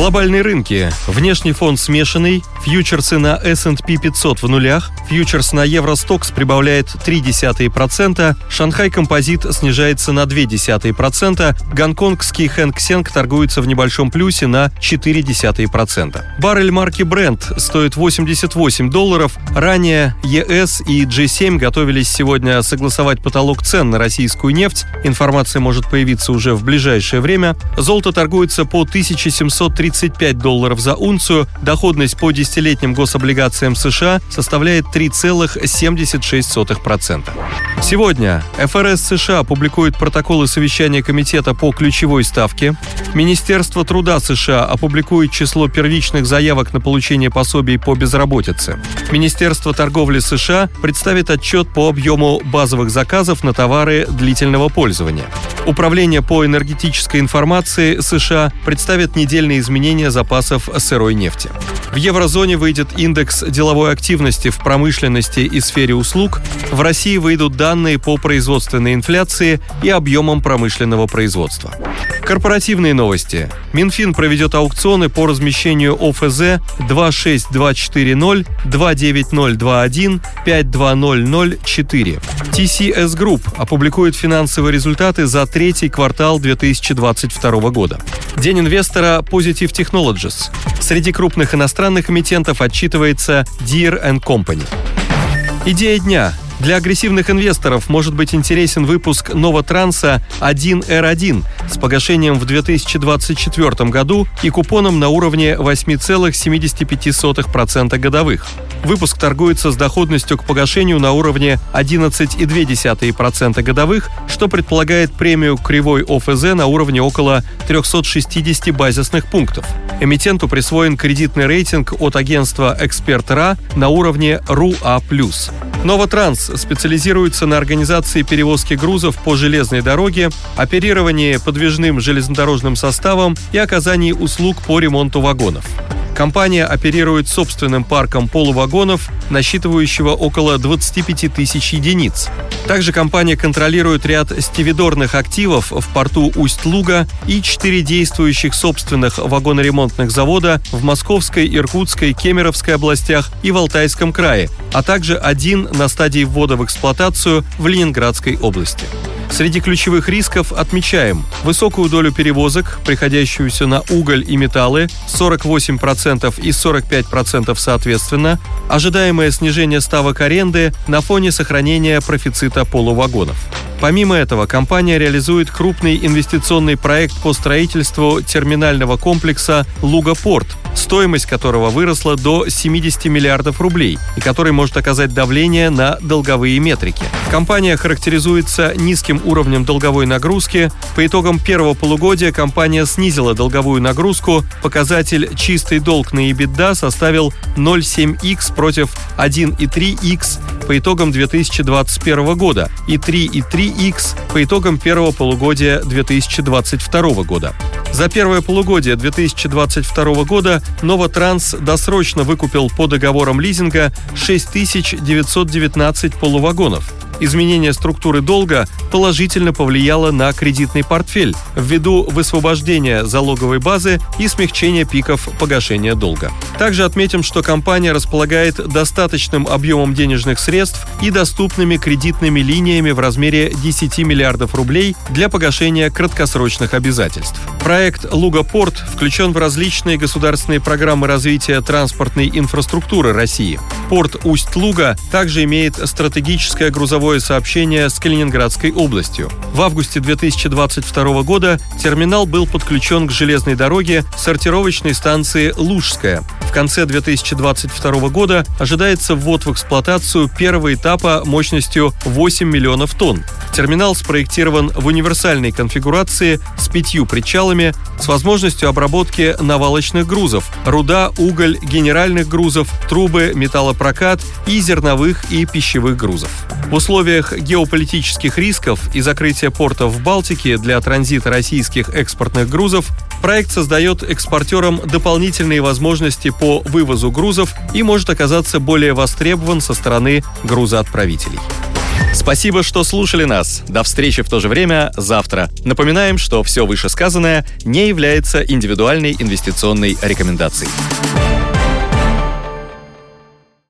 Глобальные рынки. Внешний фон смешанный. Фьючерсы на S&P 500 в нулях. Фьючерс на Евростокс прибавляет 0,3%. Шанхай Композит снижается на 0,2%. Гонконгский Хэнк Сенг торгуется в небольшом плюсе на 0,4%. Баррель марки Brent стоит 88 долларов. Ранее ЕС и G7 готовились сегодня согласовать потолок цен на российскую нефть. Информация может появиться уже в ближайшее время. Золото торгуется по 1700 35 долларов за унцию, доходность по десятилетним гособлигациям США составляет 3,76%. Сегодня ФРС США публикует протоколы совещания Комитета по ключевой ставке. Министерство труда США опубликует число первичных заявок на получение пособий по безработице. Министерство торговли США представит отчет по объему базовых заказов на товары длительного пользования. Управление по энергетической информации США представит недельные изменения запасов сырой нефти. В еврозоне выйдет индекс деловой активности в промышленности и сфере услуг. В России выйдут данные по производственной инфляции и объемам промышленного производства. Корпоративные новости. Минфин проведет аукционы по размещению ОФЗ 26240, 29021, 52004. TCS Group опубликует финансовые результаты за третий квартал 2022 года. День инвестора Positive Technologies. Среди крупных иностранных эмитентов отчитывается Deere Company. Идея дня. Для агрессивных инвесторов может быть интересен выпуск Новотранса 1R1 с погашением в 2024 году и купоном на уровне 8,75% годовых. Выпуск торгуется с доходностью к погашению на уровне 11,2% годовых, что предполагает премию кривой ОФЗ на уровне около 360 базисных пунктов. Эмитенту присвоен кредитный рейтинг от агентства «Эксперт.РА» на уровне РУА+. Новотранс специализируется на организации перевозки грузов по железной дороге, оперировании подвижным железнодорожным составом и оказании услуг по ремонту вагонов. Компания оперирует собственным парком полувагонов, насчитывающего около 25 тысяч единиц. Также компания контролирует ряд стивидорных активов в порту Усть-Луга и четыре действующих собственных вагоноремонтных завода в Московской, Иркутской, Кемеровской областях и в Алтайском крае, а также один на стадии ввода в эксплуатацию в Ленинградской области. Среди ключевых рисков отмечаем высокую долю перевозок, приходящуюся на уголь и металлы, 48% и 45% соответственно, ожидаемое снижение ставок аренды на фоне сохранения профицита полувагонов. Помимо этого, компания реализует крупный инвестиционный проект по строительству терминального комплекса «Лугопорт», стоимость которого выросла до 70 миллиардов рублей и который может оказать давление на долговые метрики. Компания характеризуется низким уровнем долговой нагрузки. По итогам первого полугодия компания снизила долговую нагрузку. Показатель чистый долг на EBITDA составил 0,7x против 1,3x по итогам 2021 года и 3,3x по итогам первого полугодия 2022 года. За первое полугодие 2022 года Новотранс досрочно выкупил по договорам лизинга 6919 полувагонов. Изменение структуры долга положительно повлияло на кредитный портфель ввиду высвобождения залоговой базы и смягчения пиков погашения долга. Также отметим, что компания располагает достаточным объемом денежных средств и доступными кредитными линиями в размере 10 миллиардов рублей для погашения краткосрочных обязательств. Проект «Лугопорт» включен в различные государственные программы развития транспортной инфраструктуры России. Порт Усть-Луга также имеет стратегическое грузовое сообщение с Калининградской областью. В августе 2022 года терминал был подключен к железной дороге сортировочной станции «Лужская». В конце 2022 года ожидается ввод в эксплуатацию первого этапа мощностью 8 миллионов тонн. Терминал спроектирован в универсальной конфигурации с пятью причалами, с возможностью обработки навалочных грузов – руда, уголь, генеральных грузов, трубы, металлопрокат и зерновых и пищевых грузов. В условиях геополитических рисков и закрытия портов в Балтике для транзита российских экспортных грузов проект создает экспортерам дополнительные возможности по вывозу грузов и может оказаться более востребован со стороны грузоотправителей. Спасибо, что слушали нас. До встречи в то же время завтра. Напоминаем, что все вышесказанное не является индивидуальной инвестиционной рекомендацией.